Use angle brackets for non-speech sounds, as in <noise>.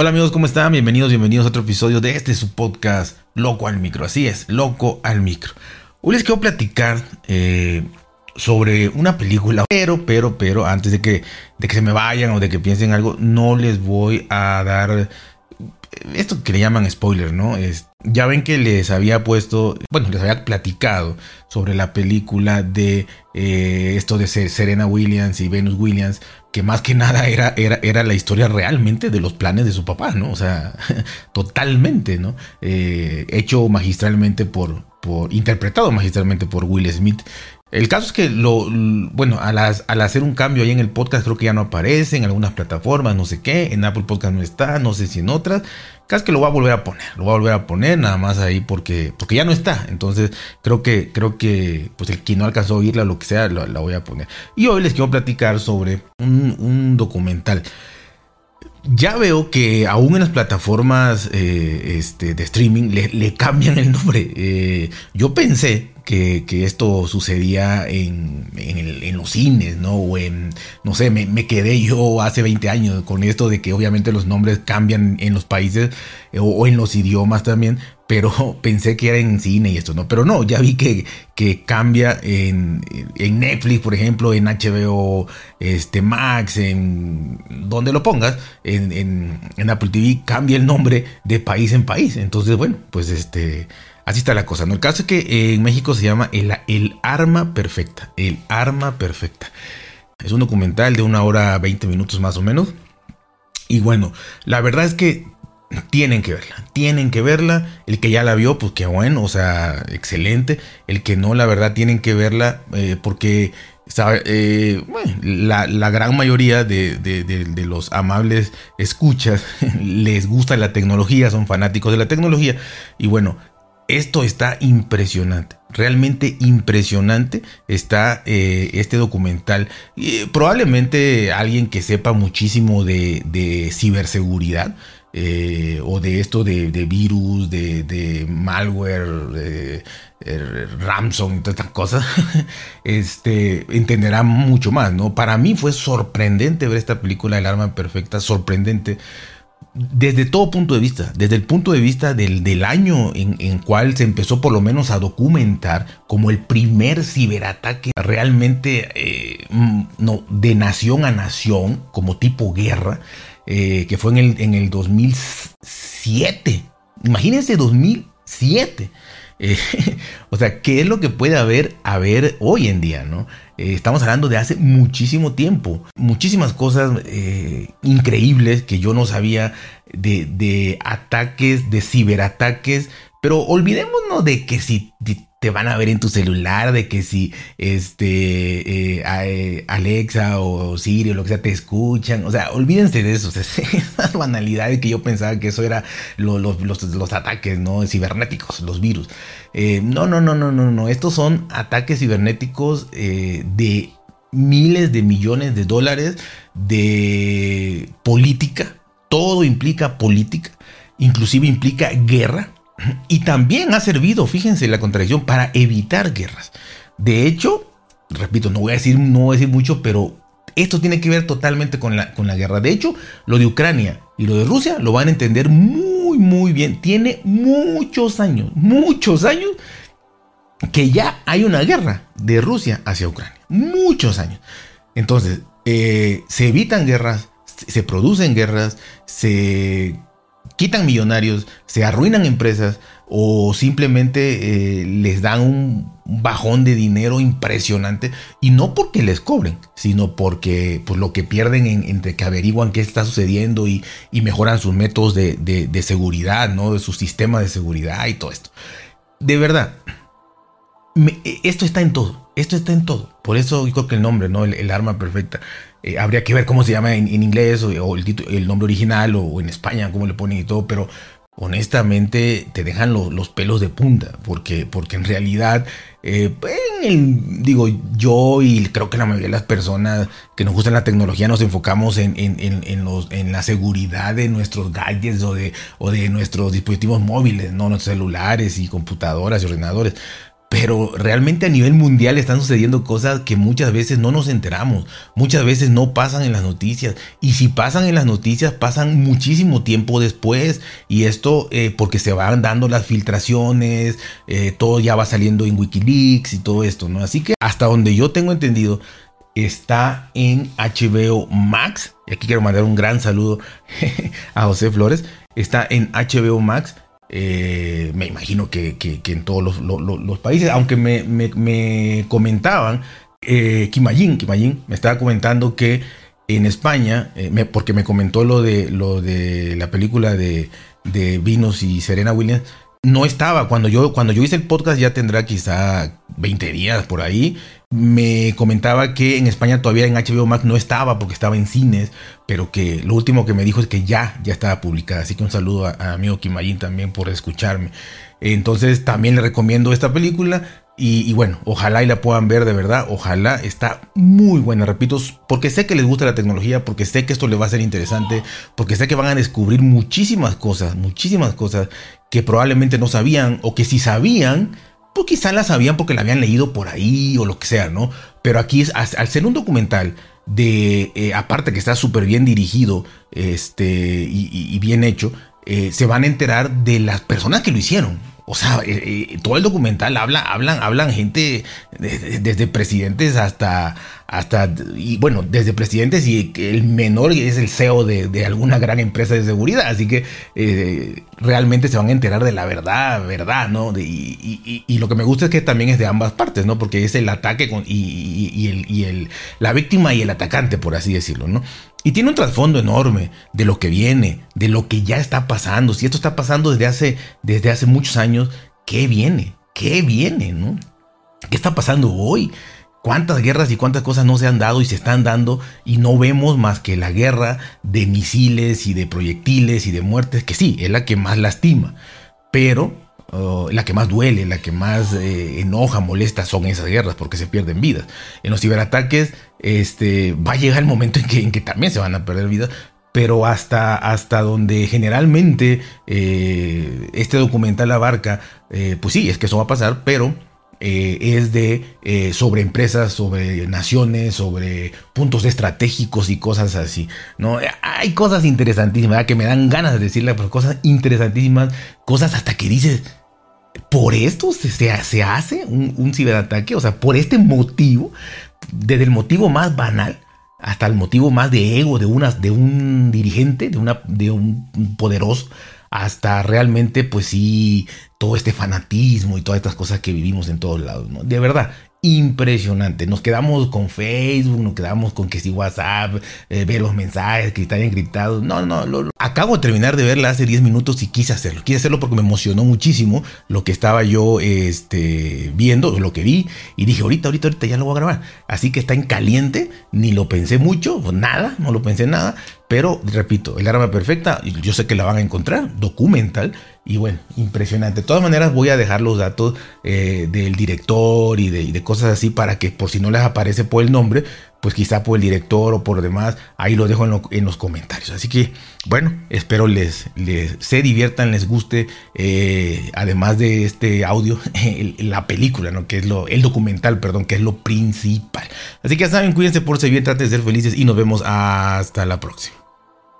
Hola amigos, ¿cómo están? Bienvenidos, bienvenidos a otro episodio de este su podcast Loco al Micro. Así es, Loco al Micro. Hoy les quiero platicar eh, sobre una película, pero, pero, pero, antes de que, de que se me vayan o de que piensen algo, no les voy a dar esto que le llaman spoiler, ¿no? Es, ya ven que les había puesto, bueno, les había platicado sobre la película de eh, esto de Serena Williams y Venus Williams, que más que nada era, era, era, la historia realmente de los planes de su papá, ¿no? O sea, <laughs> totalmente, ¿no? Eh, hecho magistralmente por, por, interpretado magistralmente por Will Smith. El caso es que lo, bueno, al, al, hacer un cambio ahí en el podcast creo que ya no aparece en algunas plataformas, no sé qué, en Apple Podcast no está, no sé si en otras. Casi que lo voy a volver a poner, lo voy a volver a poner nada más ahí porque, porque ya no está. Entonces creo que, creo que, pues el que no alcanzó a oírla, lo que sea, la, voy a poner. Y hoy les quiero platicar sobre un, un documental ya veo que aún en las plataformas eh, este, de streaming le, cambian el nombre. Eh, yo pensé que, esto sucedía en, los cines, ¿no? O en, no sé, me, quedé yo hace 20 años con esto de que obviamente los nombres cambian en los países eh, o, en los idiomas también, pero <laughs> pensé que era en cine y esto, ¿no? Pero no, ya vi que, que cambia en, Netflix, por ejemplo, en HBO, este, Max, en donde lo pongas, en, en Apple TV, cambia el nombre de país en país. Entonces, bueno, pues este Así está la cosa, ¿no? El caso es que eh, en México se llama el, el, Arma Perfecta. El Arma Perfecta. Es un documental de una hora 20 minutos más o menos. Y bueno, la verdad es que tienen que verla. Tienen que verla. El que ya la vio, pues qué bueno, o sea, excelente. El que no, la verdad, tienen que verla eh, porque eh, la, la, gran mayoría de, de, los amables escuchas <laughs> les gusta la tecnología, son fanáticos de la tecnología. Y bueno, esto está impresionante, realmente impresionante está eh, este documental. probablemente alguien que sepa muchísimo de, ciberseguridad eh, o de esto de, virus, de, malware, de, Ramson y todas estas cosas, <laughs> este, entenderá mucho más, ¿no? Para mí fue sorprendente ver esta película El Arma Perfecta, sorprendente desde todo punto de vista, desde el punto de vista del, año en, en, cual se empezó por lo menos a documentar como el primer ciberataque realmente eh, mm, no, de nación a nación, como tipo guerra, eh, que fue en el, en el 2007. Imagínense 2007. Eh, <laughs> o sea, ¿qué es lo que puede haber, haber hoy en día? ¿no? Eh, estamos hablando de hace muchísimo tiempo. Muchísimas cosas eh, increíbles que yo no sabía de, de ataques, de ciberataques. Pero olvidémonos de que si te van a ver en tu celular, de que si este eh, eh, Alexa o Siri o lo que sea te escuchan, o sea, olvídense de eso, <laughs> esas banalidades que yo pensaba que eso era los, ataques, ¿no? Cibernéticos, los virus. Eh, no, no, no, no, no, no, estos son ataques cibernéticos de miles de millones de dólares de política, todo implica política, inclusive implica guerra y también ha servido, fíjense la contradicción, para evitar guerras. De hecho, repito, no voy a decir, no decir mucho, pero esto tiene que ver totalmente con la, con la guerra. De hecho, lo de Ucrania y lo de Rusia lo van a entender muy, muy bien. Tiene muchos años, muchos años que ya hay una guerra de Rusia hacia Ucrania. Muchos años. Entonces, eh, se evitan guerras, se producen guerras, se quitan millonarios, se arruinan empresas o simplemente eh, les dan un bajón de dinero impresionante y no porque les cobren, sino porque pues, lo que pierden entre que averiguan qué está sucediendo y, mejoran sus métodos de, seguridad, ¿no? de su sistema de seguridad y todo esto. De verdad, esto está en todo, esto está en todo. Por eso yo creo que el nombre, ¿no? el arma perfecta. Eh, habría que ver cómo se llama en, inglés o, el, el, nombre original o, en España, cómo le ponen y todo, pero honestamente te dejan los pelos de punta, porque, porque en realidad, eh, digo, yo y creo que la mayoría de las personas que nos gustan la tecnología nos enfocamos en, en, los, en la seguridad de nuestros gadgets o de, o de nuestros dispositivos móviles, ¿no? nuestros celulares y computadoras y ordenadores. Pero realmente a nivel mundial están sucediendo cosas que muchas veces no nos enteramos, muchas veces no pasan en las noticias y si pasan en las noticias pasan muchísimo tiempo después y esto eh, porque se van dando las filtraciones, eh, todo ya va saliendo en Wikileaks y todo esto, ¿no? Así que hasta donde yo tengo entendido está en HBO Max y aquí quiero mandar un gran saludo <laughs> a José Flores, está en HBO Max eh, me imagino que, en todos los, países, aunque me, comentaban, eh, Kimayin, me estaba comentando que en España, eh, porque me comentó lo de, lo de la película de, de Vinos y Serena Williams, no estaba. Cuando yo, cuando yo hice el podcast ya tendrá quizá 20 días por ahí. Me comentaba que en España todavía en HBO Max no estaba porque estaba en cines, pero que lo último que me dijo es que ya, ya estaba publicada. Así que un saludo a, a amigo Kimayin también por escucharme. Entonces también le recomiendo esta película. Y, bueno, ojalá y la puedan ver de verdad. Ojalá está muy buena, repito, porque sé que les gusta la tecnología, porque sé que esto les va a ser interesante, porque sé que van a descubrir muchísimas cosas, muchísimas cosas que probablemente no sabían o que si sabían, pues quizás las sabían porque la habían leído por ahí o lo que sea, ¿no? Pero aquí es, al ser un documental de, eh, aparte que está súper bien dirigido este, y, bien hecho, eh, se van a enterar de las personas que lo hicieron. O sea, eh, eh, todo el documental habla, hablan, hablan gente desde presidentes hasta, hasta, y bueno, desde presidentes y el menor es el CEO de, alguna gran empresa de seguridad. Así que realmente se van a enterar de la verdad, verdad, ¿no? y, lo que me gusta es que también es de ambas partes, ¿no? Porque es el ataque con, y, el, y el, la víctima y el atacante, por así decirlo, ¿no? Y tiene un trasfondo enorme de lo que viene, de lo que ya está pasando. Si esto está pasando desde hace, desde hace muchos años, ¿qué viene? ¿Qué viene? ¿Qué está pasando hoy? ¿Cuántas guerras y cuántas cosas no se han dado y se están dando y no vemos más que la guerra de misiles y de proyectiles y de muertes, que sí, es la que más lastima, pero la que más duele, la que más eh, enoja, molesta son esas guerras porque se pierden vidas. En los ciberataques este, va a llegar el momento en que, en que también se van a perder vidas, pero hasta, hasta donde generalmente eh, este documental abarca, eh, pues sí, es que eso va a pasar, pero es de sobre empresas, sobre naciones, sobre puntos estratégicos y cosas así. ¿no? Hay cosas interesantísimas, que me dan ganas de decirle, pero cosas interesantísimas, cosas hasta que dices, por esto se, se, hace un, ciberataque, o sea, por este motivo, desde el motivo más banal hasta el motivo más de ego de, una, de un dirigente, de, una, de un poderoso, hasta realmente, pues sí, todo este fanatismo y todas estas cosas que vivimos en todos lados, ¿no? De verdad, impresionante. Nos quedamos con Facebook, nos quedamos con que si WhatsApp, eh, ver los mensajes que están encriptados. No, no, acabo de terminar de verla hace 10 minutos y quise hacerlo. Quise hacerlo porque me emocionó muchísimo lo que estaba yo este, viendo, lo que vi. Y dije, ahorita, ahorita, ahorita ya lo voy a grabar. Así que está en caliente, ni lo pensé mucho, nada, no lo pensé nada. Pero, repito, el arma perfecta, yo sé que la van a encontrar, documental. Y bueno, impresionante. De todas maneras, voy a dejar los datos eh, del director y de, cosas así para que por si no les aparece por el nombre, pues quizá por el director o por demás, ahí lo dejo en, los comentarios. Así que, bueno, espero les, les se diviertan, les guste, eh, además de este audio, <laughs> la película, ¿no? Que es lo, el documental, perdón, que es lo principal. Así que ya saben, cuídense por ser bien, traten de ser felices y nos vemos hasta la próxima.